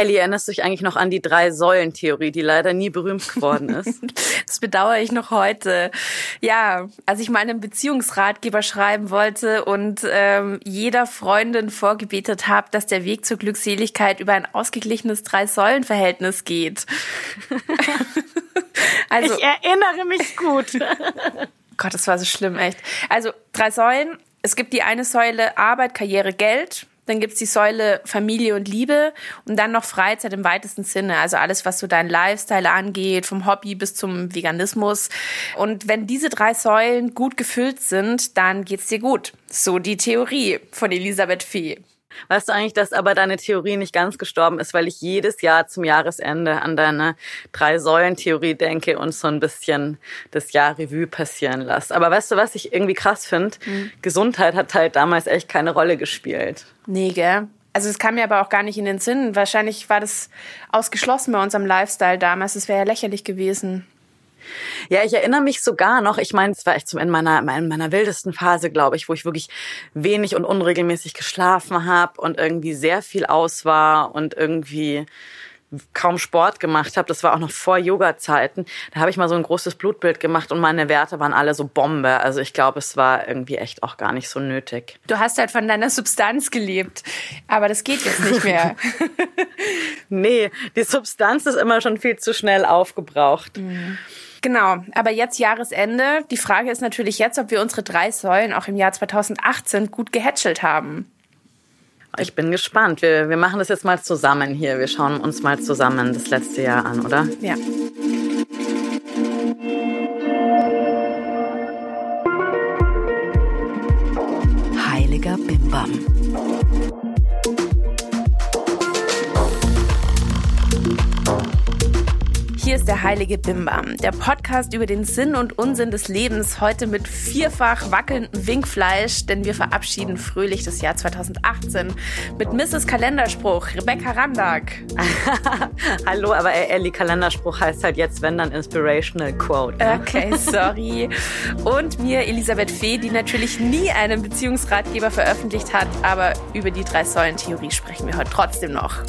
Ellie, erinnerst du dich eigentlich noch an die Drei-Säulen-Theorie, die leider nie berühmt geworden ist? das bedauere ich noch heute. Ja, als ich mal einen Beziehungsratgeber schreiben wollte und ähm, jeder Freundin vorgebetet habe, dass der Weg zur Glückseligkeit über ein ausgeglichenes Drei-Säulen-Verhältnis geht. also, ich erinnere mich gut. Gott, das war so schlimm, echt. Also drei Säulen. Es gibt die eine Säule Arbeit, Karriere, Geld. Dann gibt's die Säule Familie und Liebe und dann noch Freizeit im weitesten Sinne. Also alles, was so dein Lifestyle angeht, vom Hobby bis zum Veganismus. Und wenn diese drei Säulen gut gefüllt sind, dann geht's dir gut. So die Theorie von Elisabeth Fee. Weißt du eigentlich, dass aber deine Theorie nicht ganz gestorben ist, weil ich jedes Jahr zum Jahresende an deine Drei-Säulen-Theorie denke und so ein bisschen das Jahr Revue passieren lasse. Aber weißt du, was ich irgendwie krass finde? Mhm. Gesundheit hat halt damals echt keine Rolle gespielt. Nee, gell? Also es kam mir aber auch gar nicht in den Sinn. Wahrscheinlich war das ausgeschlossen bei unserem Lifestyle damals. Es wäre ja lächerlich gewesen. Ja, ich erinnere mich sogar noch, ich meine, es war echt zum Ende meiner, meiner wildesten Phase, glaube ich, wo ich wirklich wenig und unregelmäßig geschlafen habe und irgendwie sehr viel aus war und irgendwie kaum Sport gemacht habe. Das war auch noch vor Yoga-Zeiten. Da habe ich mal so ein großes Blutbild gemacht und meine Werte waren alle so Bombe. Also ich glaube, es war irgendwie echt auch gar nicht so nötig. Du hast halt von deiner Substanz gelebt, aber das geht jetzt nicht mehr. nee, die Substanz ist immer schon viel zu schnell aufgebraucht. Mhm. Genau, aber jetzt Jahresende. Die Frage ist natürlich jetzt, ob wir unsere drei Säulen auch im Jahr 2018 gut gehätschelt haben. Ich bin gespannt. Wir, wir machen das jetzt mal zusammen hier. Wir schauen uns mal zusammen das letzte Jahr an, oder? Ja. Heiliger Bimbam. Hier ist der heilige Bimbam, der Podcast über den Sinn und Unsinn des Lebens, heute mit vierfach wackelndem Winkfleisch, denn wir verabschieden fröhlich das Jahr 2018 mit Mrs. Kalenderspruch, Rebecca Randack. Hallo, aber Ellie, Kalenderspruch heißt halt jetzt, wenn dann Inspirational Quote. Ne? Okay, sorry. Und mir Elisabeth Fee, die natürlich nie einen Beziehungsratgeber veröffentlicht hat, aber über die Drei-Säulen-Theorie sprechen wir heute trotzdem noch.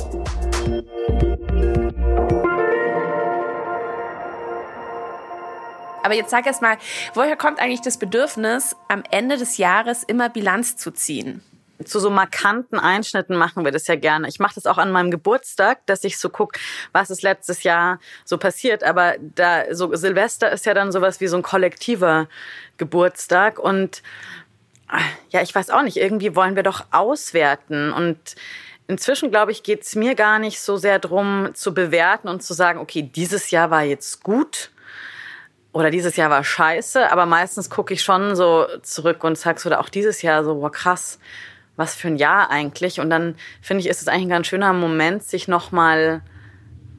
Aber jetzt sag erst mal, woher kommt eigentlich das Bedürfnis, am Ende des Jahres immer Bilanz zu ziehen? zu so markanten Einschnitten machen wir das ja gerne. Ich mache das auch an meinem Geburtstag, dass ich so guck, was ist letztes Jahr so passiert. Aber da so Silvester ist ja dann sowas wie so ein kollektiver Geburtstag und ja, ich weiß auch nicht. Irgendwie wollen wir doch auswerten und Inzwischen, glaube ich, geht es mir gar nicht so sehr drum zu bewerten und zu sagen, okay, dieses Jahr war jetzt gut oder dieses Jahr war scheiße, aber meistens gucke ich schon so zurück und sag so, oder auch dieses Jahr so, wow, krass, was für ein Jahr eigentlich. Und dann finde ich, ist es eigentlich ein ganz schöner Moment, sich nochmal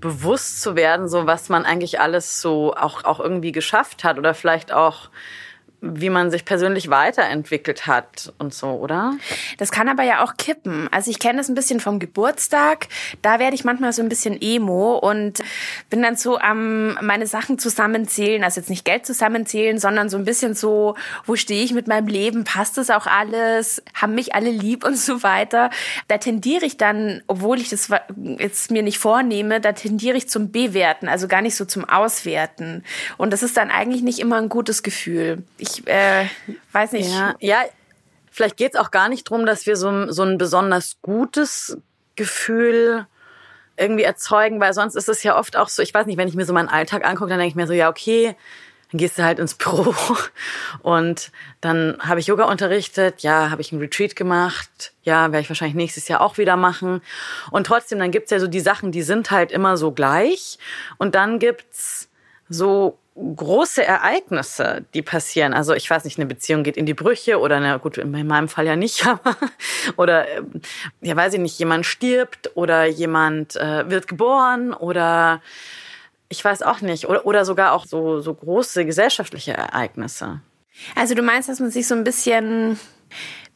bewusst zu werden, so was man eigentlich alles so auch, auch irgendwie geschafft hat oder vielleicht auch wie man sich persönlich weiterentwickelt hat und so, oder? Das kann aber ja auch kippen. Also ich kenne das ein bisschen vom Geburtstag. Da werde ich manchmal so ein bisschen emo und bin dann so am meine Sachen zusammenzählen, also jetzt nicht Geld zusammenzählen, sondern so ein bisschen so, wo stehe ich mit meinem Leben? Passt das auch alles? Haben mich alle lieb und so weiter? Da tendiere ich dann, obwohl ich das jetzt mir nicht vornehme, da tendiere ich zum Bewerten, also gar nicht so zum Auswerten. Und das ist dann eigentlich nicht immer ein gutes Gefühl. Ich ich äh, weiß nicht. Ja, ja vielleicht geht es auch gar nicht drum, dass wir so, so ein besonders gutes Gefühl irgendwie erzeugen, weil sonst ist es ja oft auch so, ich weiß nicht, wenn ich mir so meinen Alltag angucke, dann denke ich mir so, ja, okay, dann gehst du halt ins Büro und dann habe ich Yoga unterrichtet, ja, habe ich einen Retreat gemacht, ja, werde ich wahrscheinlich nächstes Jahr auch wieder machen. Und trotzdem, dann gibt's ja so die Sachen, die sind halt immer so gleich. Und dann gibt's so große Ereignisse, die passieren. Also ich weiß nicht, eine Beziehung geht in die Brüche oder na gut, in meinem Fall ja nicht, aber oder ähm, ja weiß ich nicht, jemand stirbt oder jemand äh, wird geboren oder ich weiß auch nicht oder oder sogar auch so so große gesellschaftliche Ereignisse. Also du meinst, dass man sich so ein bisschen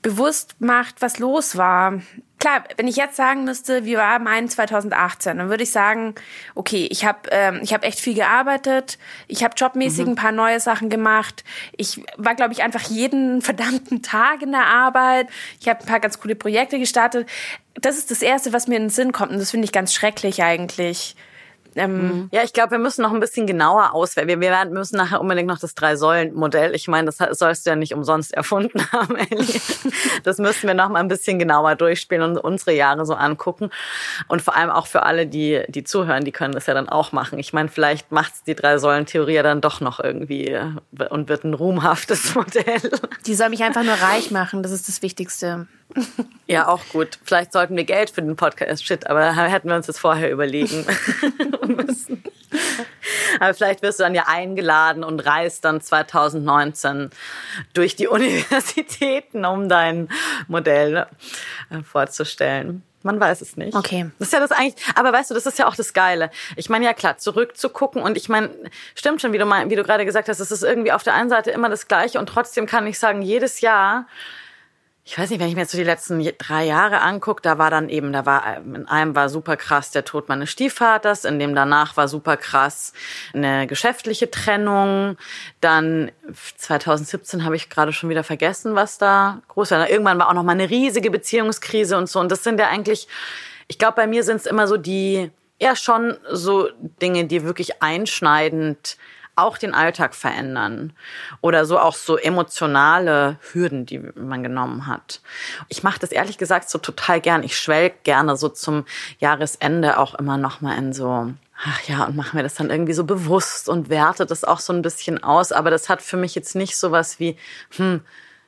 bewusst macht, was los war Klar, wenn ich jetzt sagen müsste, wie war mein 2018, dann würde ich sagen, okay, ich habe ähm, ich habe echt viel gearbeitet, ich habe jobmäßig mhm. ein paar neue Sachen gemacht, ich war glaube ich einfach jeden verdammten Tag in der Arbeit, ich habe ein paar ganz coole Projekte gestartet. Das ist das erste, was mir in den Sinn kommt und das finde ich ganz schrecklich eigentlich. Ähm, mhm. ja, ich glaube, wir müssen noch ein bisschen genauer auswählen. Wir, wir müssen nachher unbedingt noch das Drei-Säulen-Modell. Ich meine, das sollst du ja nicht umsonst erfunden haben, Ellie. Das müssen wir noch mal ein bisschen genauer durchspielen und unsere Jahre so angucken. Und vor allem auch für alle, die, die zuhören, die können das ja dann auch machen. Ich meine, vielleicht macht's die Drei-Säulen-Theorie ja dann doch noch irgendwie äh, und wird ein ruhmhaftes Modell. Die soll mich einfach nur reich machen. Das ist das Wichtigste. Ja, auch gut. Vielleicht sollten wir Geld für den Podcast shit, aber hätten wir uns das vorher überlegen müssen. Aber vielleicht wirst du dann ja eingeladen und reist dann 2019 durch die Universitäten, um dein Modell äh, vorzustellen. Man weiß es nicht. Okay. Das ist ja das eigentlich, aber weißt du, das ist ja auch das Geile. Ich meine, ja klar, zurückzugucken und ich meine, stimmt schon, wie du, mal, wie du gerade gesagt hast, es ist irgendwie auf der einen Seite immer das Gleiche und trotzdem kann ich sagen, jedes Jahr ich weiß nicht, wenn ich mir jetzt so die letzten drei Jahre angucke, da war dann eben, da war, in einem war super krass der Tod meines Stiefvaters, in dem danach war super krass eine geschäftliche Trennung. Dann 2017 habe ich gerade schon wieder vergessen, was da groß war. Irgendwann war auch noch mal eine riesige Beziehungskrise und so. Und das sind ja eigentlich, ich glaube, bei mir sind es immer so die, ja schon so Dinge, die wirklich einschneidend auch den Alltag verändern oder so auch so emotionale Hürden, die man genommen hat. Ich mache das ehrlich gesagt so total gern. Ich schwelg gerne so zum Jahresende auch immer noch mal in so ach ja, und machen wir das dann irgendwie so bewusst und wertet das auch so ein bisschen aus. Aber das hat für mich jetzt nicht so was wie, hm,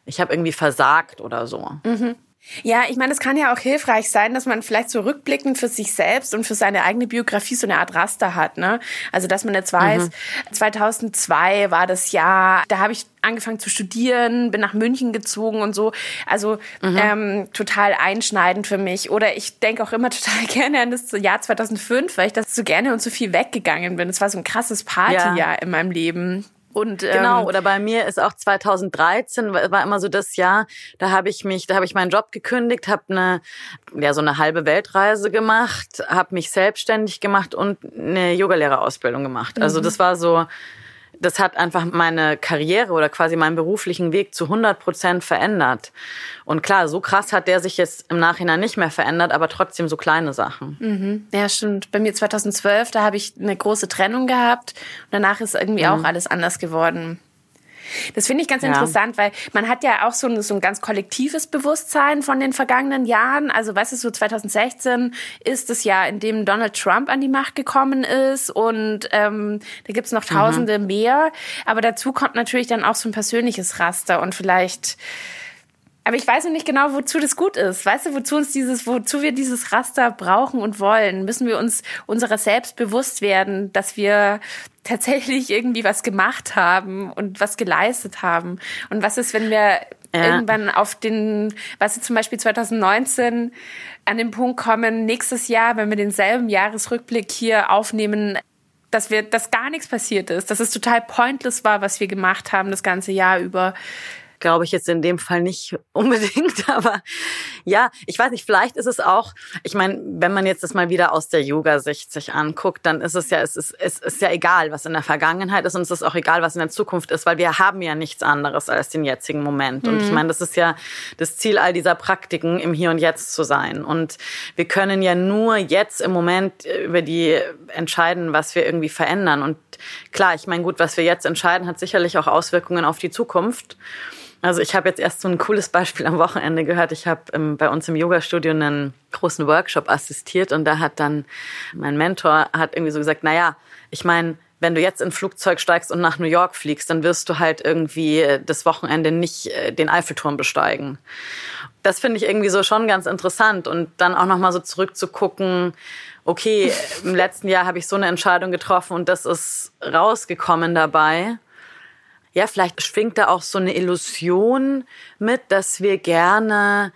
ich habe irgendwie versagt oder so. Mhm. Ja, ich meine, es kann ja auch hilfreich sein, dass man vielleicht so rückblickend für sich selbst und für seine eigene Biografie so eine Art Raster hat. Ne? Also, dass man jetzt weiß, mhm. 2002 war das Jahr, da habe ich angefangen zu studieren, bin nach München gezogen und so. Also mhm. ähm, total einschneidend für mich. Oder ich denke auch immer total gerne an das Jahr 2005, weil ich das so gerne und so viel weggegangen bin. Es war so ein krasses Partyjahr ja. in meinem Leben. Und, ähm, genau, oder bei mir ist auch 2013 war immer so das Jahr, da habe ich mich, da habe ich meinen Job gekündigt, habe eine ja so eine halbe Weltreise gemacht, habe mich selbstständig gemacht und eine Yogalehrerausbildung gemacht. Also mhm. das war so das hat einfach meine Karriere oder quasi meinen beruflichen Weg zu 100 Prozent verändert. Und klar, so krass hat der sich jetzt im Nachhinein nicht mehr verändert, aber trotzdem so kleine Sachen. Mhm. Ja, stimmt. Bei mir 2012, da habe ich eine große Trennung gehabt und danach ist irgendwie mhm. auch alles anders geworden. Das finde ich ganz ja. interessant, weil man hat ja auch so ein, so ein ganz kollektives Bewusstsein von den vergangenen Jahren. Also, weißt du, so 2016 ist das Jahr, in dem Donald Trump an die Macht gekommen ist und ähm, da gibt's noch Tausende mhm. mehr. Aber dazu kommt natürlich dann auch so ein persönliches Raster und vielleicht aber ich weiß noch nicht genau, wozu das gut ist. Weißt du, wozu uns dieses, wozu wir dieses Raster brauchen und wollen? Müssen wir uns unserer selbst bewusst werden, dass wir tatsächlich irgendwie was gemacht haben und was geleistet haben? Und was ist, wenn wir ja. irgendwann auf den, was jetzt zum Beispiel 2019 an den Punkt kommen, nächstes Jahr, wenn wir denselben Jahresrückblick hier aufnehmen, dass wir, dass gar nichts passiert ist, dass es total pointless war, was wir gemacht haben das ganze Jahr über glaube ich jetzt in dem Fall nicht unbedingt, aber ja, ich weiß nicht, vielleicht ist es auch, ich meine, wenn man jetzt das mal wieder aus der Yoga-Sicht sich anguckt, dann ist es ja, es ist, es ist ja egal, was in der Vergangenheit ist und es ist auch egal, was in der Zukunft ist, weil wir haben ja nichts anderes als den jetzigen Moment. Und mhm. ich meine, das ist ja das Ziel all dieser Praktiken, im Hier und Jetzt zu sein. Und wir können ja nur jetzt im Moment über die entscheiden, was wir irgendwie verändern. Und klar, ich meine, gut, was wir jetzt entscheiden, hat sicherlich auch Auswirkungen auf die Zukunft. Also ich habe jetzt erst so ein cooles Beispiel am Wochenende gehört. Ich habe ähm, bei uns im Yoga-Studio einen großen Workshop assistiert und da hat dann mein Mentor hat irgendwie so gesagt, na ja, ich meine, wenn du jetzt in ein Flugzeug steigst und nach New York fliegst, dann wirst du halt irgendwie äh, das Wochenende nicht äh, den Eiffelturm besteigen. Das finde ich irgendwie so schon ganz interessant und dann auch noch mal so zurückzugucken, okay, im letzten Jahr habe ich so eine Entscheidung getroffen und das ist rausgekommen dabei ja, vielleicht schwingt da auch so eine Illusion mit, dass wir gerne,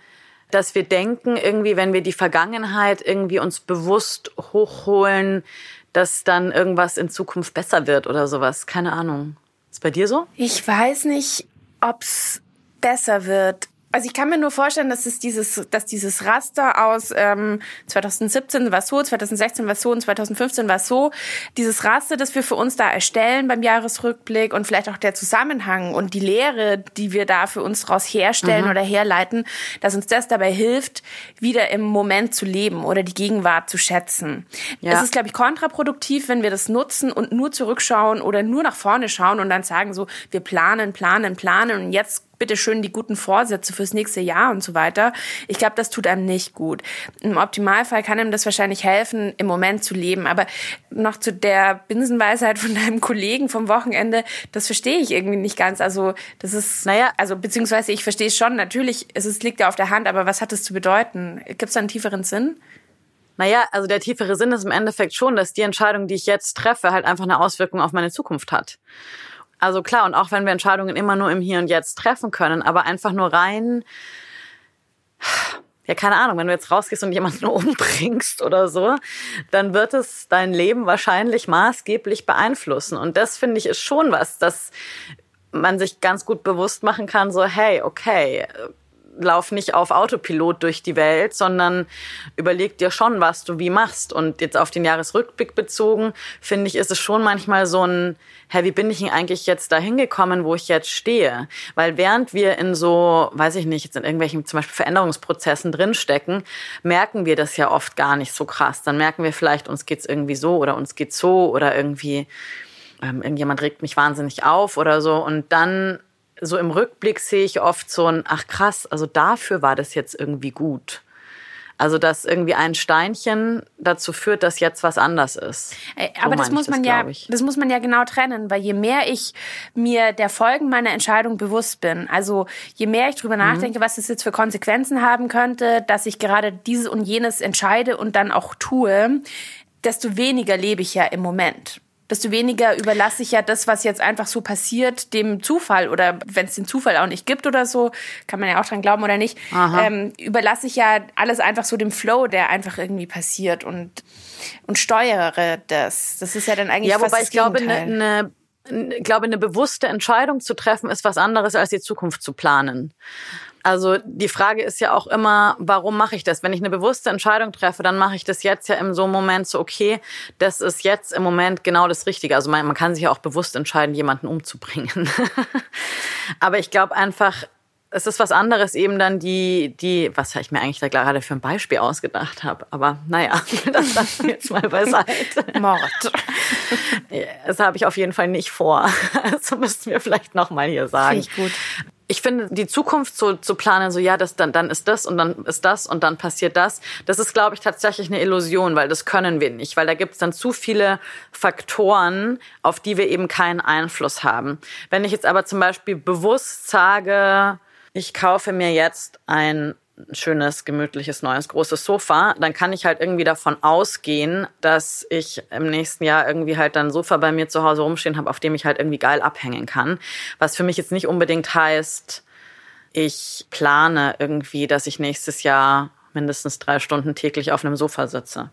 dass wir denken, irgendwie, wenn wir die Vergangenheit irgendwie uns bewusst hochholen, dass dann irgendwas in Zukunft besser wird oder sowas. Keine Ahnung. Ist bei dir so? Ich weiß nicht, ob's besser wird. Also ich kann mir nur vorstellen, dass es dieses, dass dieses Raster aus ähm, 2017 war so, 2016 war so und 2015 war so, dieses Raster, das wir für uns da erstellen beim Jahresrückblick und vielleicht auch der Zusammenhang und die Lehre, die wir da für uns daraus herstellen mhm. oder herleiten, dass uns das dabei hilft, wieder im Moment zu leben oder die Gegenwart zu schätzen. Ja. Es ist, glaube ich, kontraproduktiv, wenn wir das nutzen und nur zurückschauen oder nur nach vorne schauen und dann sagen so, wir planen, planen, planen und jetzt bitte schön die guten Vorsätze fürs nächste Jahr und so weiter. Ich glaube, das tut einem nicht gut. Im Optimalfall kann ihm das wahrscheinlich helfen, im Moment zu leben. Aber noch zu der Binsenweisheit von deinem Kollegen vom Wochenende, das verstehe ich irgendwie nicht ganz. Also, das ist, naja, also, beziehungsweise ich verstehe es schon. Natürlich, es ist, liegt ja auf der Hand, aber was hat es zu bedeuten? Gibt es da einen tieferen Sinn? Naja, also der tiefere Sinn ist im Endeffekt schon, dass die Entscheidung, die ich jetzt treffe, halt einfach eine Auswirkung auf meine Zukunft hat. Also klar, und auch wenn wir Entscheidungen immer nur im Hier und Jetzt treffen können, aber einfach nur rein, ja, keine Ahnung, wenn du jetzt rausgehst und jemanden umbringst oder so, dann wird es dein Leben wahrscheinlich maßgeblich beeinflussen. Und das finde ich ist schon was, dass man sich ganz gut bewusst machen kann, so, hey, okay, lauf nicht auf Autopilot durch die Welt, sondern überleg dir schon, was du wie machst. Und jetzt auf den Jahresrückblick bezogen, finde ich, ist es schon manchmal so ein, hä, wie bin ich denn eigentlich jetzt da hingekommen, wo ich jetzt stehe? Weil während wir in so, weiß ich nicht, jetzt in irgendwelchen zum Beispiel Veränderungsprozessen drinstecken, merken wir das ja oft gar nicht so krass. Dann merken wir vielleicht, uns geht's irgendwie so oder uns geht's so oder irgendwie, ähm, irgendjemand regt mich wahnsinnig auf oder so. Und dann so im Rückblick sehe ich oft so ein, ach krass, also dafür war das jetzt irgendwie gut. Also dass irgendwie ein Steinchen dazu führt, dass jetzt was anders ist. Äh, so Aber das muss man das, ja, das muss man ja genau trennen, weil je mehr ich mir der Folgen meiner Entscheidung bewusst bin, also je mehr ich drüber mhm. nachdenke, was es jetzt für Konsequenzen haben könnte, dass ich gerade dieses und jenes entscheide und dann auch tue, desto weniger lebe ich ja im Moment desto weniger überlasse ich ja das, was jetzt einfach so passiert, dem Zufall oder wenn es den Zufall auch nicht gibt oder so, kann man ja auch dran glauben oder nicht, ähm, überlasse ich ja alles einfach so dem Flow, der einfach irgendwie passiert und, und steuere das. Das ist ja dann eigentlich ja, wobei ich glaube, eine ne, glaube, eine bewusste Entscheidung zu treffen, ist was anderes, als die Zukunft zu planen. Also die Frage ist ja auch immer, warum mache ich das? Wenn ich eine bewusste Entscheidung treffe, dann mache ich das jetzt ja im so Moment so, okay, das ist jetzt im Moment genau das Richtige. Also man, man kann sich ja auch bewusst entscheiden, jemanden umzubringen. Aber ich glaube einfach, es ist was anderes eben dann die, die, was ich mir eigentlich da gerade für ein Beispiel ausgedacht habe. Aber naja, das lassen wir jetzt mal beiseite. Mord. Das habe ich auf jeden Fall nicht vor. Also müssten wir vielleicht nochmal hier sagen. Finde ich gut ich finde, die Zukunft so zu planen, so ja, das dann, dann ist das und dann ist das und dann passiert das, das ist, glaube ich, tatsächlich eine Illusion, weil das können wir nicht, weil da gibt es dann zu viele Faktoren, auf die wir eben keinen Einfluss haben. Wenn ich jetzt aber zum Beispiel bewusst sage, ich kaufe mir jetzt ein schönes, gemütliches, neues, großes Sofa, dann kann ich halt irgendwie davon ausgehen, dass ich im nächsten Jahr irgendwie halt dann ein Sofa bei mir zu Hause rumstehen habe, auf dem ich halt irgendwie geil abhängen kann. Was für mich jetzt nicht unbedingt heißt, ich plane irgendwie, dass ich nächstes Jahr mindestens drei Stunden täglich auf einem Sofa sitze.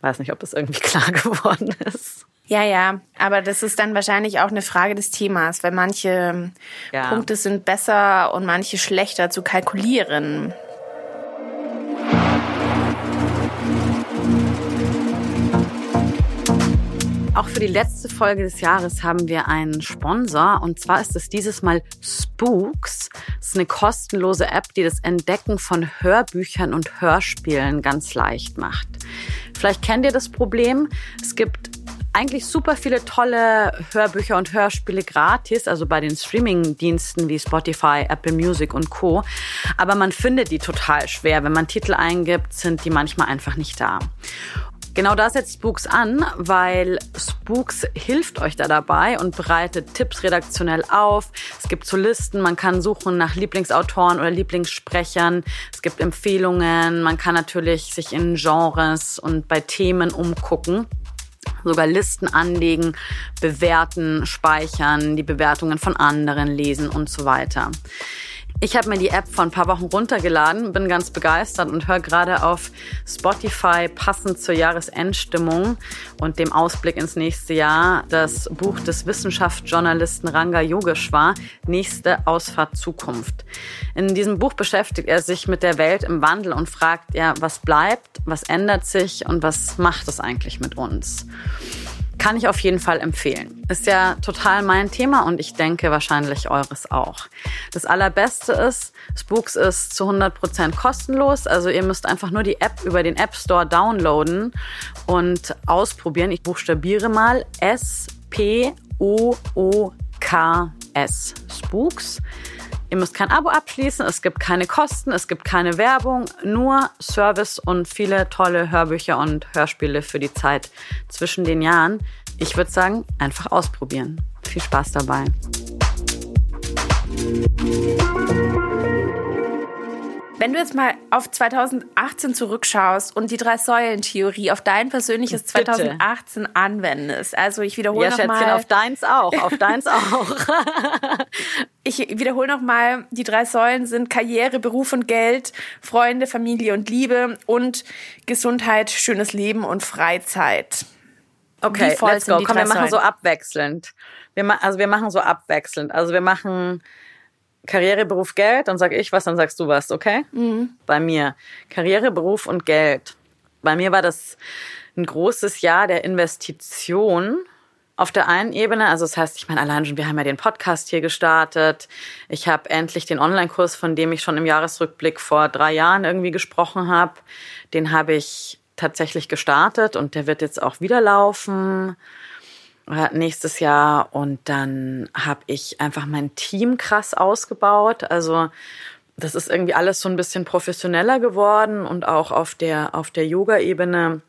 Weiß nicht, ob das irgendwie klar geworden ist. Ja, ja, aber das ist dann wahrscheinlich auch eine Frage des Themas, weil manche ja. Punkte sind besser und manche schlechter zu kalkulieren. Auch für die letzte Folge des Jahres haben wir einen Sponsor und zwar ist es dieses Mal Spooks. Das ist eine kostenlose App, die das Entdecken von Hörbüchern und Hörspielen ganz leicht macht. Vielleicht kennt ihr das Problem. Es gibt eigentlich super viele tolle Hörbücher und Hörspiele gratis, also bei den Streaming-Diensten wie Spotify, Apple Music und Co. Aber man findet die total schwer. Wenn man Titel eingibt, sind die manchmal einfach nicht da. Genau da setzt Spooks an, weil Spooks hilft euch da dabei und bereitet Tipps redaktionell auf. Es gibt so Listen, man kann suchen nach Lieblingsautoren oder Lieblingssprechern. Es gibt Empfehlungen, man kann natürlich sich in Genres und bei Themen umgucken sogar Listen anlegen, bewerten, speichern, die Bewertungen von anderen lesen und so weiter. Ich habe mir die App vor ein paar Wochen runtergeladen, bin ganz begeistert und höre gerade auf Spotify passend zur Jahresendstimmung und dem Ausblick ins nächste Jahr das Buch des Wissenschaftsjournalisten Ranga Yogeshwar, Nächste Ausfahrt Zukunft. In diesem Buch beschäftigt er sich mit der Welt im Wandel und fragt, ja, was bleibt, was ändert sich und was macht es eigentlich mit uns? Kann ich auf jeden Fall empfehlen. Ist ja total mein Thema und ich denke wahrscheinlich eures auch. Das allerbeste ist, Spooks ist zu 100% kostenlos. Also ihr müsst einfach nur die App über den App Store downloaden und ausprobieren. Ich buchstabiere mal S-P-O-O-K-S. Spooks. Ihr müsst kein Abo abschließen, es gibt keine Kosten, es gibt keine Werbung, nur Service und viele tolle Hörbücher und Hörspiele für die Zeit zwischen den Jahren. Ich würde sagen, einfach ausprobieren. Viel Spaß dabei. Wenn du jetzt mal auf 2018 zurückschaust und die Drei-Säulen-Theorie auf dein persönliches Bitte. 2018 anwendest, also ich wiederhole Ja, noch Schätzchen, mal, auf deins auch, auf deins auch. ich wiederhole noch mal, die drei Säulen sind Karriere, Beruf und Geld, Freunde, Familie und Liebe und Gesundheit, schönes Leben und Freizeit. Okay, let's go. Komm, wir machen so abwechselnd. Wir ma also wir machen so abwechselnd. Also wir machen Karriere, Beruf, Geld, dann sag ich was, dann sagst du was, okay? Bei mir. Karriere, Beruf und Geld. Bei mir war das ein großes Jahr der Investition. Auf der einen Ebene, also das heißt, ich meine, allein schon, wir haben ja den Podcast hier gestartet. Ich habe endlich den Online-Kurs, von dem ich schon im Jahresrückblick vor drei Jahren irgendwie gesprochen habe, den habe ich tatsächlich gestartet und der wird jetzt auch wieder laufen nächstes Jahr und dann habe ich einfach mein Team krass ausgebaut. Also das ist irgendwie alles so ein bisschen professioneller geworden und auch auf der auf der Yoga-Ebene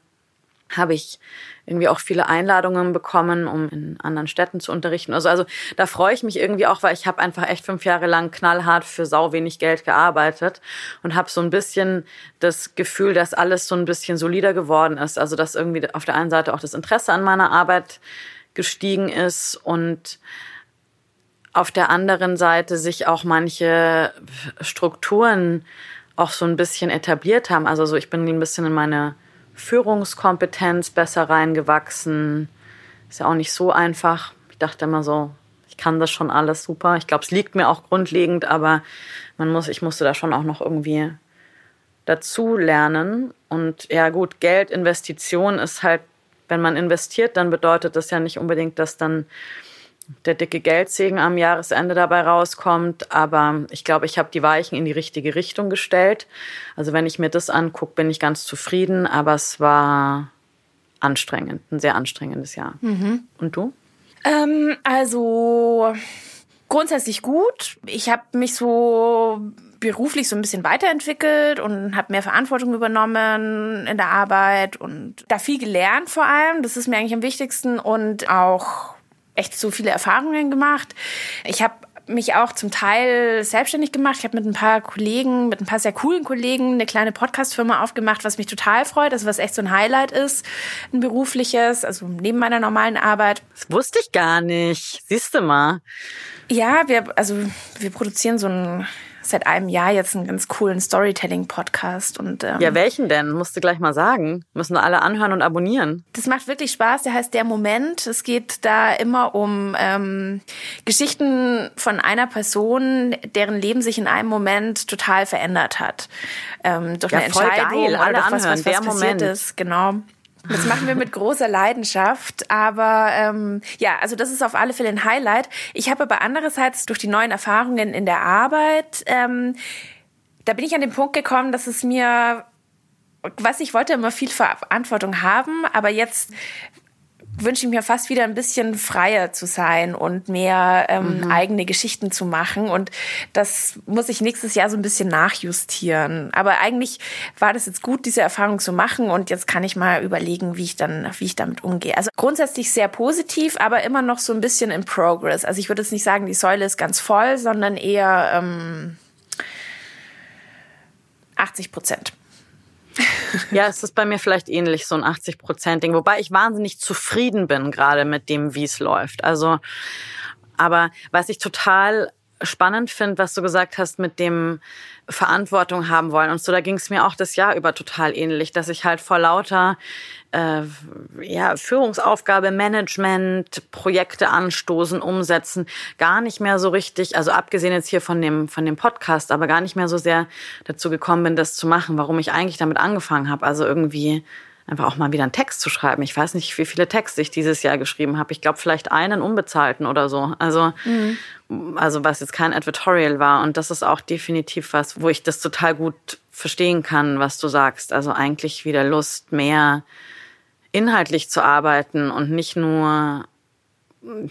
habe ich irgendwie auch viele Einladungen bekommen, um in anderen Städten zu unterrichten. Also, also da freue ich mich irgendwie auch, weil ich habe einfach echt fünf Jahre lang knallhart für sau wenig Geld gearbeitet und habe so ein bisschen das Gefühl, dass alles so ein bisschen solider geworden ist. Also dass irgendwie auf der einen Seite auch das Interesse an meiner Arbeit gestiegen ist und auf der anderen Seite sich auch manche Strukturen auch so ein bisschen etabliert haben. Also so, ich bin ein bisschen in meine Führungskompetenz besser reingewachsen. Ist ja auch nicht so einfach. Ich dachte immer so, ich kann das schon alles super. Ich glaube, es liegt mir auch grundlegend, aber man muss, ich musste da schon auch noch irgendwie dazu lernen. Und ja gut, Geld, Investition ist halt, wenn man investiert, dann bedeutet das ja nicht unbedingt, dass dann der dicke Geldsegen am Jahresende dabei rauskommt. Aber ich glaube, ich habe die Weichen in die richtige Richtung gestellt. Also wenn ich mir das angucke, bin ich ganz zufrieden. Aber es war anstrengend, ein sehr anstrengendes Jahr. Und du? Ähm, also grundsätzlich gut. Ich habe mich so beruflich so ein bisschen weiterentwickelt und habe mehr Verantwortung übernommen in der Arbeit und da viel gelernt vor allem. Das ist mir eigentlich am wichtigsten und auch echt so viele Erfahrungen gemacht. Ich habe mich auch zum Teil selbstständig gemacht. Ich habe mit ein paar Kollegen, mit ein paar sehr coolen Kollegen eine kleine Podcast-Firma aufgemacht, was mich total freut, also was echt so ein Highlight ist, ein berufliches, also neben meiner normalen Arbeit. Das wusste ich gar nicht. Siehst du mal. Ja, wir, also wir produzieren so ein seit einem Jahr jetzt einen ganz coolen Storytelling-Podcast und ähm, Ja, welchen denn? Musst du gleich mal sagen. Müssen alle anhören und abonnieren. Das macht wirklich Spaß. Der heißt Der Moment. Es geht da immer um ähm, Geschichten von einer Person, deren Leben sich in einem Moment total verändert hat. Ähm, durch Ja, eine Entscheidung geil. oder Alle durch was, was, was passiert Moment. ist. Genau. Das machen wir mit großer Leidenschaft, aber ähm, ja, also das ist auf alle Fälle ein Highlight. Ich habe aber andererseits durch die neuen Erfahrungen in der Arbeit, ähm, da bin ich an den Punkt gekommen, dass es mir was ich wollte immer viel Verantwortung haben, aber jetzt wünsche ich mir fast wieder ein bisschen freier zu sein und mehr ähm, eigene Geschichten zu machen. Und das muss ich nächstes Jahr so ein bisschen nachjustieren. Aber eigentlich war das jetzt gut, diese Erfahrung zu machen. Und jetzt kann ich mal überlegen, wie ich dann, wie ich damit umgehe. Also grundsätzlich sehr positiv, aber immer noch so ein bisschen in Progress. Also ich würde jetzt nicht sagen, die Säule ist ganz voll, sondern eher ähm, 80 Prozent. Ja, es ist bei mir vielleicht ähnlich, so ein 80-Prozent-Ding. Wobei ich wahnsinnig zufrieden bin, gerade mit dem, wie es läuft. Also, aber was ich total spannend finde, was du gesagt hast mit dem Verantwortung haben wollen und so. Da ging es mir auch das Jahr über total ähnlich, dass ich halt vor lauter äh, ja, Führungsaufgabe, Management, Projekte anstoßen, umsetzen, gar nicht mehr so richtig, also abgesehen jetzt hier von dem, von dem Podcast, aber gar nicht mehr so sehr dazu gekommen bin, das zu machen, warum ich eigentlich damit angefangen habe. Also irgendwie einfach auch mal wieder einen Text zu schreiben. Ich weiß nicht, wie viele Texte ich dieses Jahr geschrieben habe. Ich glaube vielleicht einen unbezahlten oder so. Also, mhm. also was jetzt kein Advertorial war. Und das ist auch definitiv was, wo ich das total gut verstehen kann, was du sagst. Also eigentlich wieder Lust, mehr inhaltlich zu arbeiten und nicht nur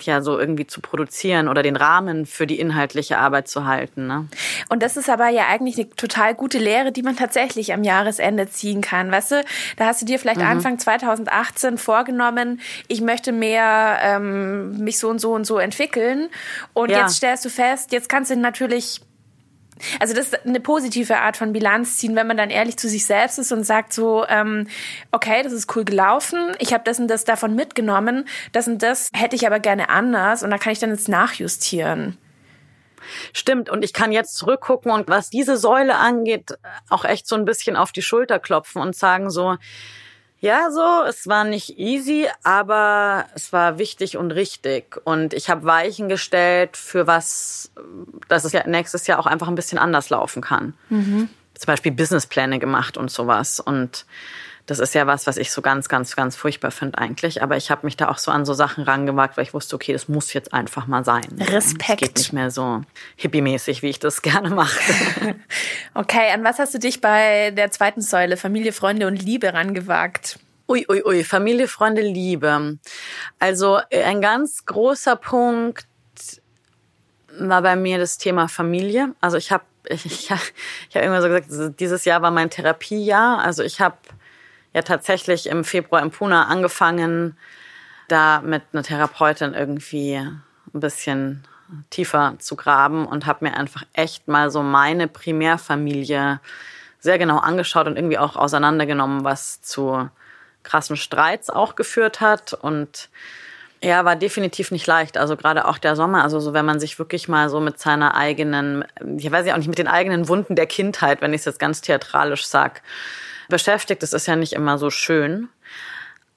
ja so irgendwie zu produzieren oder den Rahmen für die inhaltliche Arbeit zu halten. Ne? Und das ist aber ja eigentlich eine total gute Lehre, die man tatsächlich am Jahresende ziehen kann. Weißt du, da hast du dir vielleicht mhm. Anfang 2018 vorgenommen, ich möchte mehr ähm, mich so und so und so entwickeln. Und ja. jetzt stellst du fest, jetzt kannst du natürlich also das ist eine positive Art von Bilanz ziehen, wenn man dann ehrlich zu sich selbst ist und sagt so, ähm, okay, das ist cool gelaufen, ich habe das und das davon mitgenommen, das und das hätte ich aber gerne anders und da kann ich dann jetzt nachjustieren. Stimmt, und ich kann jetzt zurückgucken und was diese Säule angeht, auch echt so ein bisschen auf die Schulter klopfen und sagen so, ja, so, es war nicht easy, aber es war wichtig und richtig. Und ich habe Weichen gestellt für was, dass es ja nächstes Jahr auch einfach ein bisschen anders laufen kann. Mhm. Zum Beispiel Businesspläne gemacht und sowas. Und das ist ja was, was ich so ganz, ganz, ganz furchtbar finde eigentlich. Aber ich habe mich da auch so an so Sachen rangewagt, weil ich wusste, okay, das muss jetzt einfach mal sein. Respekt. Es geht nicht mehr so hippie-mäßig, wie ich das gerne mache. okay, an was hast du dich bei der zweiten Säule Familie, Freunde und Liebe rangewagt? Ui, ui, ui, Familie, Freunde, Liebe. Also äh, ein ganz großer Punkt war bei mir das Thema Familie. Also ich habe ich, ich, ich hab immer so gesagt, dieses Jahr war mein Therapiejahr. Also ich habe ja tatsächlich im Februar in Pune angefangen, da mit einer Therapeutin irgendwie ein bisschen tiefer zu graben und habe mir einfach echt mal so meine Primärfamilie sehr genau angeschaut und irgendwie auch auseinandergenommen, was zu krassen Streits auch geführt hat und ja, war definitiv nicht leicht. Also gerade auch der Sommer, also so wenn man sich wirklich mal so mit seiner eigenen, ich weiß ja auch nicht, mit den eigenen Wunden der Kindheit, wenn ich es jetzt ganz theatralisch sag, beschäftigt. Das ist ja nicht immer so schön.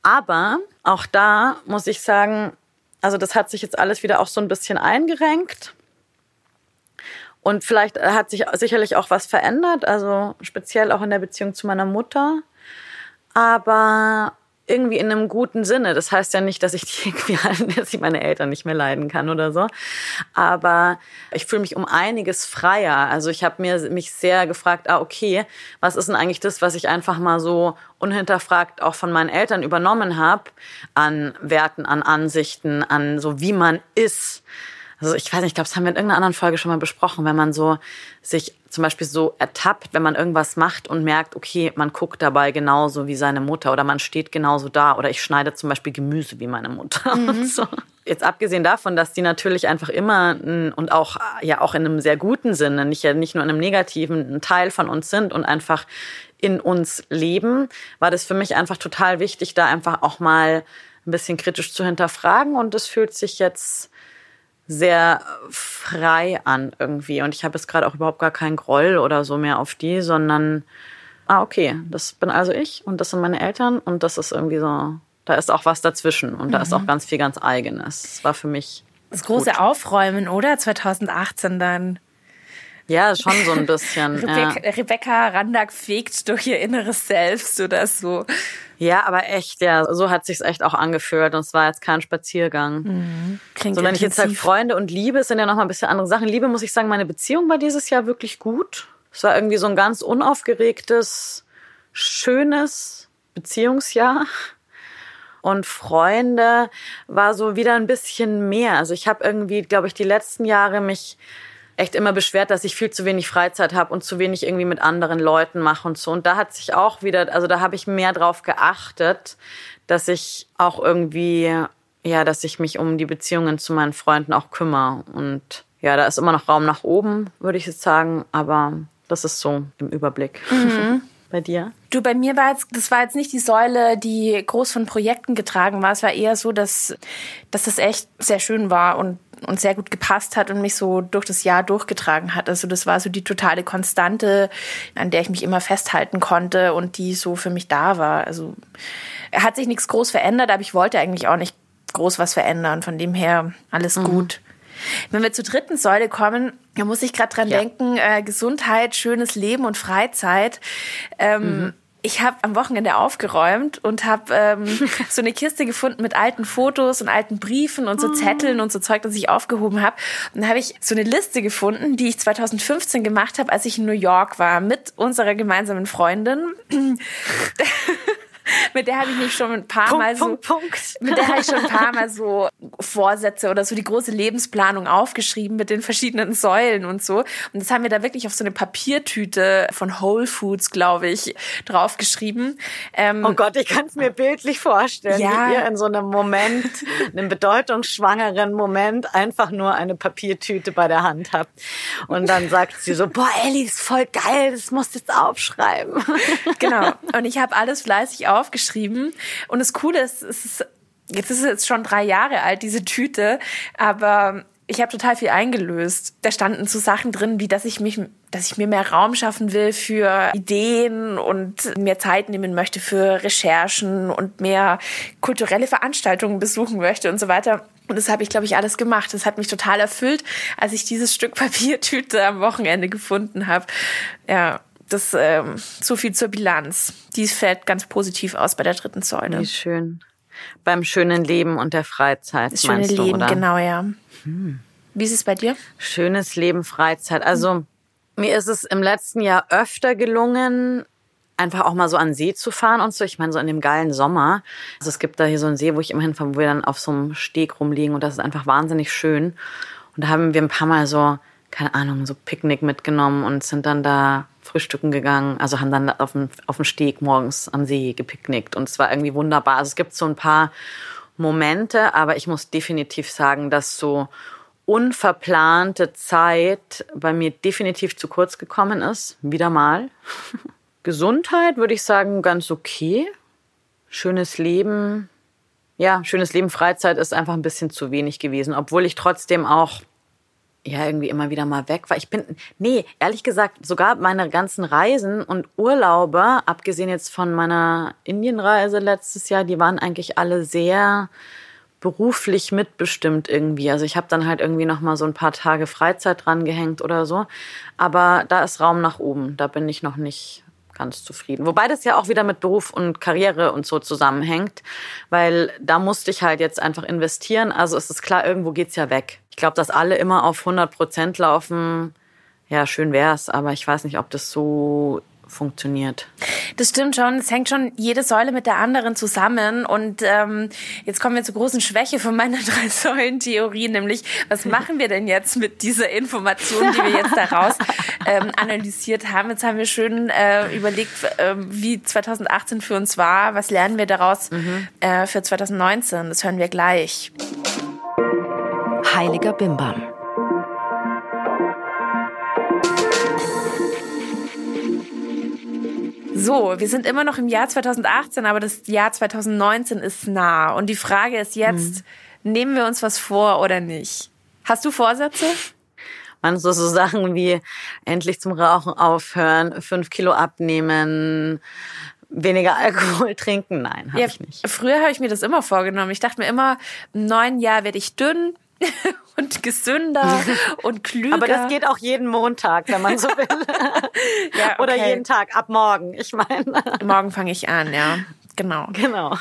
Aber auch da muss ich sagen, also das hat sich jetzt alles wieder auch so ein bisschen eingerenkt. Und vielleicht hat sich sicherlich auch was verändert, also speziell auch in der Beziehung zu meiner Mutter. Aber irgendwie in einem guten Sinne. Das heißt ja nicht, dass ich die irgendwie, dass ich meine Eltern nicht mehr leiden kann oder so. Aber ich fühle mich um einiges freier. Also ich habe mir mich sehr gefragt, ah okay, was ist denn eigentlich das, was ich einfach mal so unhinterfragt auch von meinen Eltern übernommen habe an Werten, an Ansichten, an so wie man ist. Also ich weiß nicht, ich glaube, das haben wir in irgendeiner anderen Folge schon mal besprochen, wenn man so sich zum Beispiel so ertappt, wenn man irgendwas macht und merkt, okay, man guckt dabei genauso wie seine Mutter oder man steht genauso da oder ich schneide zum Beispiel Gemüse wie meine Mutter mhm. und so. Jetzt abgesehen davon, dass die natürlich einfach immer und auch ja auch in einem sehr guten Sinne, nicht ja nicht nur in einem negativen, ein Teil von uns sind und einfach in uns leben, war das für mich einfach total wichtig, da einfach auch mal ein bisschen kritisch zu hinterfragen und es fühlt sich jetzt sehr frei an irgendwie. Und ich habe jetzt gerade auch überhaupt gar keinen Groll oder so mehr auf die, sondern, ah, okay, das bin also ich und das sind meine Eltern und das ist irgendwie so, da ist auch was dazwischen und da ist auch mhm. ganz viel ganz Eigenes. Das war für mich. Das große gut. Aufräumen, oder? 2018 dann. Ja, schon so ein bisschen. Rebecca, ja. Rebecca Randack fegt durch ihr inneres Selbst oder so. Ja, aber echt, ja, so hat sich's echt auch angefühlt und es war jetzt kein Spaziergang. Mhm. Klingt so, wenn ich jetzt sage, Freunde und Liebe sind ja noch mal ein bisschen andere Sachen. Liebe muss ich sagen, meine Beziehung war dieses Jahr wirklich gut. Es war irgendwie so ein ganz unaufgeregtes, schönes Beziehungsjahr. Und Freunde war so wieder ein bisschen mehr. Also ich habe irgendwie, glaube ich, die letzten Jahre mich echt immer beschwert, dass ich viel zu wenig Freizeit habe und zu wenig irgendwie mit anderen Leuten mache und so. Und da hat sich auch wieder, also da habe ich mehr drauf geachtet, dass ich auch irgendwie, ja, dass ich mich um die Beziehungen zu meinen Freunden auch kümmere. Und ja, da ist immer noch Raum nach oben, würde ich jetzt sagen, aber das ist so im Überblick. Mhm. bei dir? Du, bei mir war jetzt, das war jetzt nicht die Säule, die groß von Projekten getragen war. Es war eher so, dass, dass das echt sehr schön war und, und sehr gut gepasst hat und mich so durch das Jahr durchgetragen hat. Also das war so die totale Konstante, an der ich mich immer festhalten konnte und die so für mich da war. Also hat sich nichts groß verändert, aber ich wollte eigentlich auch nicht groß was verändern. Von dem her alles mhm. gut. Wenn wir zur dritten Säule kommen, da muss ich gerade dran ja. denken, äh, Gesundheit, schönes Leben und Freizeit. Ähm, mhm. Ich habe am Wochenende aufgeräumt und habe ähm, so eine Kiste gefunden mit alten Fotos und alten Briefen und so oh. Zetteln und so Zeug, das ich aufgehoben habe. Und dann habe ich so eine Liste gefunden, die ich 2015 gemacht habe, als ich in New York war mit unserer gemeinsamen Freundin. mit der habe ich mich schon ein paar Punkt, Mal so, Punkt, Punkt. mit der habe ich schon ein paar Mal so Vorsätze oder so die große Lebensplanung aufgeschrieben mit den verschiedenen Säulen und so. Und das haben wir da wirklich auf so eine Papiertüte von Whole Foods, glaube ich, draufgeschrieben. Ähm, oh Gott, ich kann es mir bildlich vorstellen, ja. wie ihr in so einem Moment, einem bedeutungsschwangeren Moment einfach nur eine Papiertüte bei der Hand habt. Und dann sagt sie so, boah, Ellie, ist voll geil, das musst du jetzt aufschreiben. Genau. Und ich habe alles fleißig aufgeschrieben. Und das Coole ist, es ist jetzt ist es jetzt schon drei Jahre alt, diese Tüte, aber ich habe total viel eingelöst. Da standen so Sachen drin, wie dass ich mich, dass ich mir mehr Raum schaffen will für Ideen und mehr Zeit nehmen möchte für Recherchen und mehr kulturelle Veranstaltungen besuchen möchte und so weiter. Und das habe ich, glaube ich, alles gemacht. Das hat mich total erfüllt, als ich dieses Stück Papiertüte am Wochenende gefunden habe. Ja, das ähm, so viel zur Bilanz. Die fällt ganz positiv aus bei der dritten Säule. Wie schön. Beim schönen Leben und der Freizeit. Das schöne du, Leben, oder? genau, ja. Hm. Wie ist es bei dir? Schönes Leben, Freizeit. Also hm. mir ist es im letzten Jahr öfter gelungen, einfach auch mal so an See zu fahren und so. Ich meine, so in dem geilen Sommer. Also es gibt da hier so einen See, wo ich immer hinfahre, wo wir dann auf so einem Steg rumliegen und das ist einfach wahnsinnig schön. Und da haben wir ein paar Mal so, keine Ahnung, so Picknick mitgenommen und sind dann da frühstücken gegangen, also haben dann auf dem, auf dem Steg morgens am See gepicknickt und es war irgendwie wunderbar. Also es gibt so ein paar Momente, aber ich muss definitiv sagen, dass so unverplante Zeit bei mir definitiv zu kurz gekommen ist. Wieder mal. Gesundheit würde ich sagen ganz okay. Schönes Leben. Ja, schönes Leben, Freizeit ist einfach ein bisschen zu wenig gewesen, obwohl ich trotzdem auch ja irgendwie immer wieder mal weg war. Ich bin, nee, ehrlich gesagt, sogar meine ganzen Reisen und Urlaube, abgesehen jetzt von meiner Indienreise letztes Jahr, die waren eigentlich alle sehr beruflich mitbestimmt irgendwie. Also ich habe dann halt irgendwie noch mal so ein paar Tage Freizeit dran gehängt oder so. Aber da ist Raum nach oben. Da bin ich noch nicht ganz zufrieden. Wobei das ja auch wieder mit Beruf und Karriere und so zusammenhängt, weil da musste ich halt jetzt einfach investieren. Also es ist klar, irgendwo geht's ja weg. Ich glaube, dass alle immer auf 100 Prozent laufen. Ja, schön wär's, aber ich weiß nicht, ob das so funktioniert. Das stimmt schon. Es hängt schon jede Säule mit der anderen zusammen. Und ähm, jetzt kommen wir zur großen Schwäche von meiner drei Säulen-Theorie, nämlich was machen wir denn jetzt mit dieser Information, die wir jetzt daraus ähm, analysiert haben? Jetzt haben wir schön äh, überlegt, äh, wie 2018 für uns war. Was lernen wir daraus mhm. äh, für 2019? Das hören wir gleich. Heiliger Bimbam. So, wir sind immer noch im Jahr 2018, aber das Jahr 2019 ist nah. Und die Frage ist jetzt, mhm. nehmen wir uns was vor oder nicht? Hast du Vorsätze? Man so, so Sachen wie endlich zum Rauchen aufhören, fünf Kilo abnehmen, weniger Alkohol trinken. Nein, habe ja, ich nicht. Früher habe ich mir das immer vorgenommen. Ich dachte mir immer, im neuen Jahr werde ich dünn, und gesünder und klüger. Aber das geht auch jeden Montag, wenn man so will. ja, okay. Oder jeden Tag ab morgen. Ich meine. Morgen fange ich an, ja. Genau. Genau.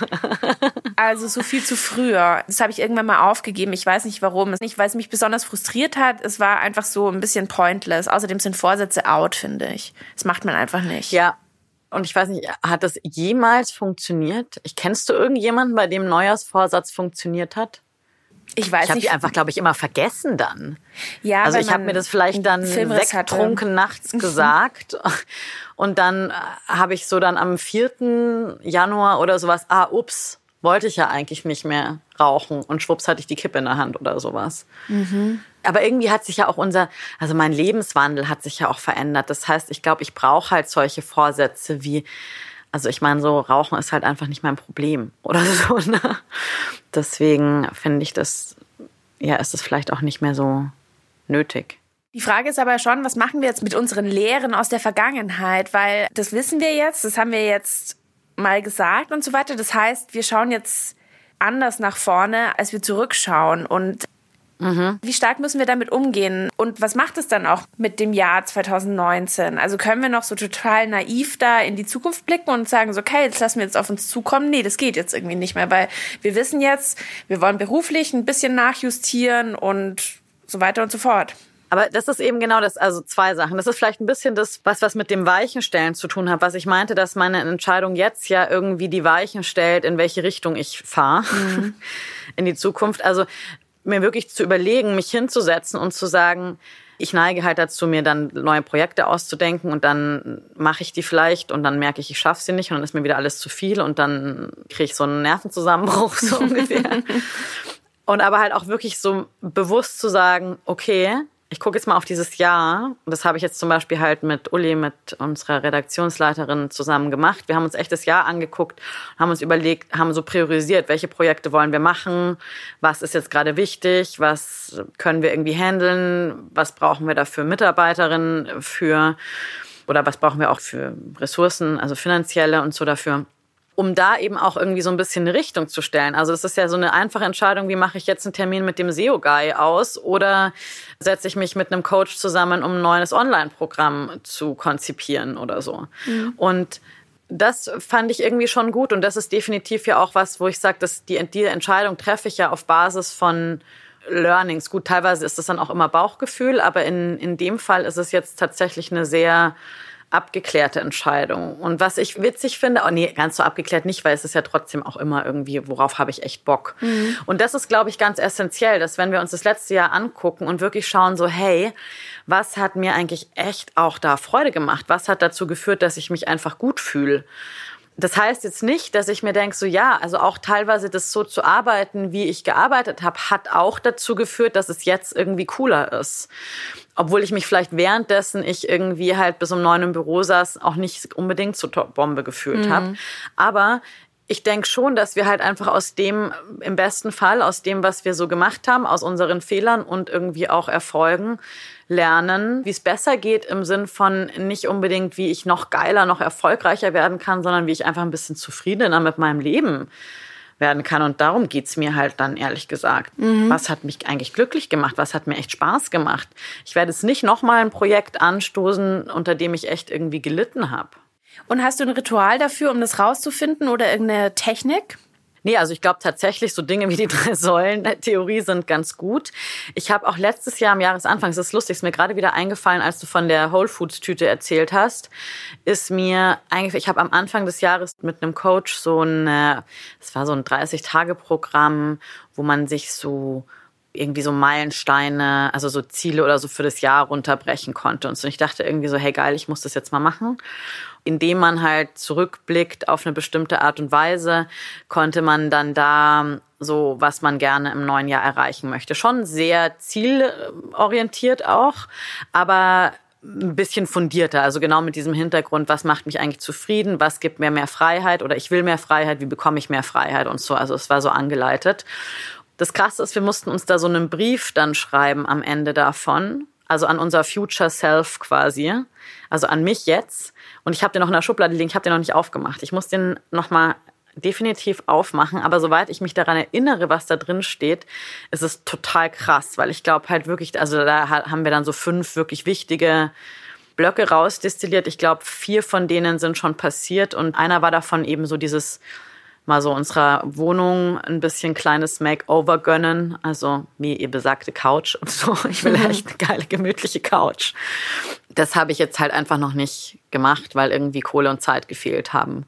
also so viel zu früher. Das habe ich irgendwann mal aufgegeben. Ich weiß nicht warum. Es nicht, weil es mich besonders frustriert hat. Es war einfach so ein bisschen pointless. Außerdem sind Vorsätze out, finde ich. Das macht man einfach nicht. Ja. Und ich weiß nicht, hat das jemals funktioniert? Ich kennst du irgendjemanden, bei dem Neujahrsvorsatz funktioniert hat? Ich weiß ich habe nicht. die einfach, glaube ich, immer vergessen dann. Ja, also ich habe mir das vielleicht dann wegtrunken nachts gesagt und dann äh, habe ich so dann am 4. Januar oder sowas, ah, ups, wollte ich ja eigentlich nicht mehr rauchen und schwupps hatte ich die Kippe in der Hand oder sowas. Mhm. Aber irgendwie hat sich ja auch unser, also mein Lebenswandel hat sich ja auch verändert. Das heißt, ich glaube, ich brauche halt solche Vorsätze wie, also ich meine, so Rauchen ist halt einfach nicht mein Problem oder so. Ne? Deswegen finde ich das, ja, ist es vielleicht auch nicht mehr so nötig. Die Frage ist aber schon, was machen wir jetzt mit unseren Lehren aus der Vergangenheit? Weil das wissen wir jetzt, das haben wir jetzt mal gesagt und so weiter. Das heißt, wir schauen jetzt anders nach vorne, als wir zurückschauen. Und mhm. wie stark müssen wir damit umgehen? Und was macht es dann auch mit dem Jahr 2019? Also können wir noch so total naiv da in die Zukunft blicken und sagen, so, okay, jetzt lassen wir jetzt auf uns zukommen. Nee, das geht jetzt irgendwie nicht mehr, weil wir wissen jetzt, wir wollen beruflich ein bisschen nachjustieren und so weiter und so fort. Aber das ist eben genau das, also zwei Sachen. Das ist vielleicht ein bisschen das, was was mit dem Weichenstellen zu tun hat, was ich meinte, dass meine Entscheidung jetzt ja irgendwie die Weichen stellt, in welche Richtung ich fahre mhm. in die Zukunft. Also mir wirklich zu überlegen, mich hinzusetzen und zu sagen, ich neige halt dazu, mir dann neue Projekte auszudenken und dann mache ich die vielleicht und dann merke ich, ich schaffe sie nicht und dann ist mir wieder alles zu viel und dann kriege ich so einen Nervenzusammenbruch so ungefähr. und aber halt auch wirklich so bewusst zu sagen, okay, ich gucke jetzt mal auf dieses Jahr. Das habe ich jetzt zum Beispiel halt mit Uli, mit unserer Redaktionsleiterin zusammen gemacht. Wir haben uns echt das Jahr angeguckt, haben uns überlegt, haben so priorisiert, welche Projekte wollen wir machen, was ist jetzt gerade wichtig, was können wir irgendwie handeln, was brauchen wir dafür Mitarbeiterinnen für oder was brauchen wir auch für Ressourcen, also finanzielle und so dafür um da eben auch irgendwie so ein bisschen eine Richtung zu stellen. Also es ist ja so eine einfache Entscheidung, wie mache ich jetzt einen Termin mit dem SEO-Guy aus oder setze ich mich mit einem Coach zusammen, um ein neues Online-Programm zu konzipieren oder so. Mhm. Und das fand ich irgendwie schon gut und das ist definitiv ja auch was, wo ich sage, dass die, die Entscheidung treffe ich ja auf Basis von Learnings. Gut, teilweise ist das dann auch immer Bauchgefühl, aber in, in dem Fall ist es jetzt tatsächlich eine sehr abgeklärte Entscheidung. Und was ich witzig finde, oh nee, ganz so abgeklärt nicht, weil es ist ja trotzdem auch immer irgendwie, worauf habe ich echt Bock. Mhm. Und das ist, glaube ich, ganz essentiell, dass wenn wir uns das letzte Jahr angucken und wirklich schauen, so, hey, was hat mir eigentlich echt auch da Freude gemacht? Was hat dazu geführt, dass ich mich einfach gut fühle? Das heißt jetzt nicht, dass ich mir denke, so ja, also auch teilweise das so zu arbeiten, wie ich gearbeitet habe, hat auch dazu geführt, dass es jetzt irgendwie cooler ist. Obwohl ich mich vielleicht währenddessen ich irgendwie halt bis um neun im Büro saß, auch nicht unbedingt zur Bombe gefühlt mhm. habe. Aber ich denke schon, dass wir halt einfach aus dem, im besten Fall, aus dem, was wir so gemacht haben, aus unseren Fehlern und irgendwie auch Erfolgen, lernen, wie es besser geht im Sinn von nicht unbedingt, wie ich noch geiler, noch erfolgreicher werden kann, sondern wie ich einfach ein bisschen zufriedener mit meinem Leben werden kann. Und darum geht's mir halt dann ehrlich gesagt. Mhm. Was hat mich eigentlich glücklich gemacht? Was hat mir echt Spaß gemacht? Ich werde jetzt nicht nochmal ein Projekt anstoßen, unter dem ich echt irgendwie gelitten habe. Und hast du ein Ritual dafür, um das rauszufinden oder irgendeine Technik? Nee, also ich glaube tatsächlich, so Dinge wie die drei Säulen-Theorie sind ganz gut. Ich habe auch letztes Jahr am Jahresanfang, es ist lustig, ist mir gerade wieder eingefallen, als du von der Whole Foods-Tüte erzählt hast, ist mir eigentlich, ich habe am Anfang des Jahres mit einem Coach so ein, es war so ein 30-Tage-Programm, wo man sich so irgendwie so Meilensteine, also so Ziele oder so für das Jahr runterbrechen konnte. Und so, ich dachte irgendwie so, hey geil, ich muss das jetzt mal machen indem man halt zurückblickt auf eine bestimmte Art und Weise, konnte man dann da so, was man gerne im neuen Jahr erreichen möchte. Schon sehr zielorientiert auch, aber ein bisschen fundierter, also genau mit diesem Hintergrund, was macht mich eigentlich zufrieden, was gibt mir mehr Freiheit oder ich will mehr Freiheit, wie bekomme ich mehr Freiheit und so. Also es war so angeleitet. Das Krasse ist, wir mussten uns da so einen Brief dann schreiben am Ende davon, also an unser Future Self quasi, also an mich jetzt. Und ich habe den noch in der Schublade liegen, ich habe den noch nicht aufgemacht. Ich muss den noch mal definitiv aufmachen, aber soweit ich mich daran erinnere, was da drin steht, ist es total krass, weil ich glaube halt wirklich, also da haben wir dann so fünf wirklich wichtige Blöcke rausdestilliert. Ich glaube, vier von denen sind schon passiert und einer war davon eben so dieses mal so unserer Wohnung ein bisschen kleines Makeover gönnen. Also wie ihr besagte Couch und so. Ich will echt eine geile, gemütliche Couch. Das habe ich jetzt halt einfach noch nicht gemacht, weil irgendwie Kohle und Zeit gefehlt haben.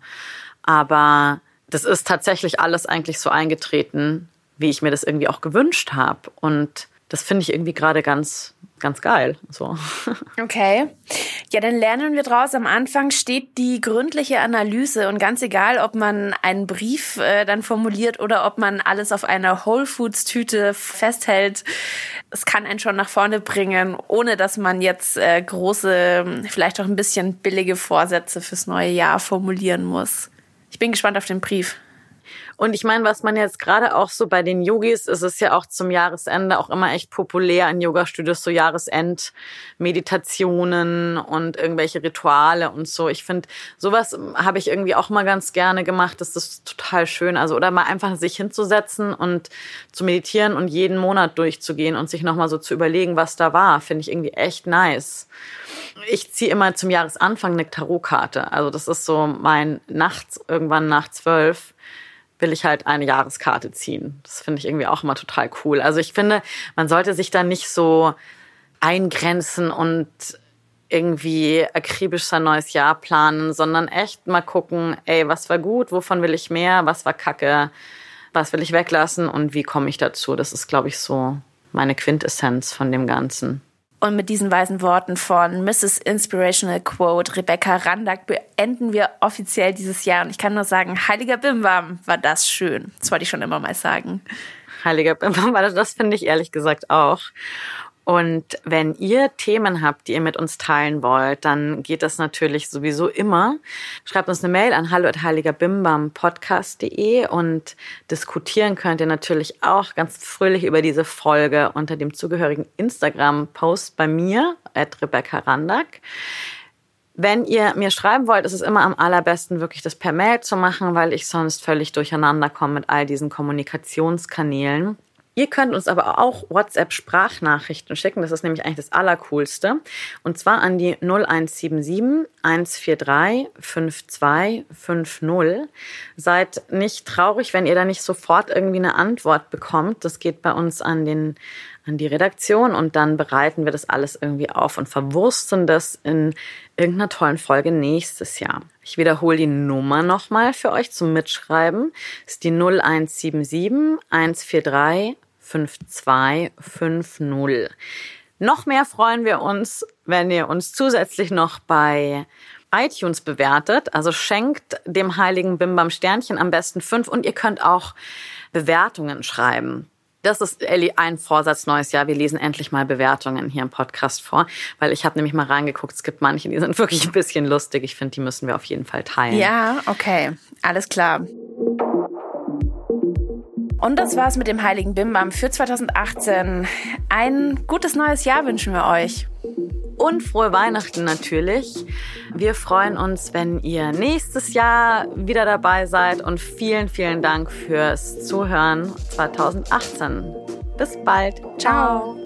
Aber das ist tatsächlich alles eigentlich so eingetreten, wie ich mir das irgendwie auch gewünscht habe. Und das finde ich irgendwie gerade ganz ganz geil. So. Okay. Ja, dann lernen wir draus. Am Anfang steht die gründliche Analyse und ganz egal, ob man einen Brief äh, dann formuliert oder ob man alles auf einer Whole Foods Tüte festhält, es kann einen schon nach vorne bringen, ohne dass man jetzt äh, große, vielleicht auch ein bisschen billige Vorsätze fürs neue Jahr formulieren muss. Ich bin gespannt auf den Brief. Und ich meine, was man jetzt gerade auch so bei den Yogis, ist es ja auch zum Jahresende auch immer echt populär in Yoga-Studios, so Jahresend-Meditationen und irgendwelche Rituale und so. Ich finde, sowas habe ich irgendwie auch mal ganz gerne gemacht. Das ist total schön. Also, oder mal einfach sich hinzusetzen und zu meditieren und jeden Monat durchzugehen und sich nochmal so zu überlegen, was da war, finde ich irgendwie echt nice. Ich ziehe immer zum Jahresanfang eine Tarotkarte. Also, das ist so mein nachts, irgendwann nach zwölf will ich halt eine Jahreskarte ziehen. Das finde ich irgendwie auch immer total cool. Also ich finde, man sollte sich da nicht so eingrenzen und irgendwie akribisch sein neues Jahr planen, sondern echt mal gucken, ey, was war gut, wovon will ich mehr, was war kacke, was will ich weglassen und wie komme ich dazu. Das ist, glaube ich, so meine Quintessenz von dem Ganzen. Und mit diesen weisen Worten von Mrs. Inspirational Quote Rebecca Randack beenden wir offiziell dieses Jahr. Und ich kann nur sagen, heiliger Bimbam, war das schön. Das wollte ich schon immer mal sagen. Heiliger Bimbam war das, das finde ich ehrlich gesagt auch. Und wenn ihr Themen habt, die ihr mit uns teilen wollt, dann geht das natürlich sowieso immer. Schreibt uns eine Mail an hallo@heiligerbimbampodcast.de und diskutieren könnt ihr natürlich auch ganz fröhlich über diese Folge unter dem zugehörigen Instagram-Post bei mir, Rebecca Randack. Wenn ihr mir schreiben wollt, ist es immer am allerbesten, wirklich das per Mail zu machen, weil ich sonst völlig durcheinander komme mit all diesen Kommunikationskanälen. Ihr könnt uns aber auch WhatsApp-Sprachnachrichten schicken. Das ist nämlich eigentlich das Allercoolste. Und zwar an die 0177 143 5250. Seid nicht traurig, wenn ihr da nicht sofort irgendwie eine Antwort bekommt. Das geht bei uns an den an die Redaktion und dann bereiten wir das alles irgendwie auf und verwursten das in irgendeiner tollen Folge nächstes Jahr. Ich wiederhole die Nummer nochmal für euch zum Mitschreiben. Das ist die 0177 143 5250. Noch mehr freuen wir uns, wenn ihr uns zusätzlich noch bei iTunes bewertet. Also schenkt dem heiligen Bimbam Sternchen am besten fünf und ihr könnt auch Bewertungen schreiben. Das ist Ellie ein Vorsatz neues Jahr. Wir lesen endlich mal Bewertungen hier im Podcast vor, weil ich habe nämlich mal reingeguckt. Es gibt manche, die sind wirklich ein bisschen lustig. Ich finde, die müssen wir auf jeden Fall teilen. Ja, okay, alles klar. Und das war's mit dem Heiligen Bimbam für 2018. Ein gutes neues Jahr wünschen wir euch. Und frohe Weihnachten natürlich. Wir freuen uns, wenn ihr nächstes Jahr wieder dabei seid und vielen, vielen Dank fürs Zuhören 2018. Bis bald. Ciao.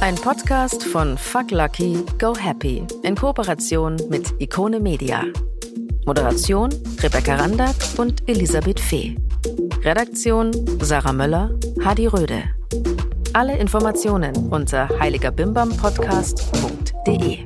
Ein Podcast von Fuck Lucky, Go Happy in Kooperation mit Ikone Media. Moderation Rebecca Randack und Elisabeth Fee. Redaktion Sarah Möller, Hadi Röde. Alle Informationen unter heiligerbimbampodcast.de.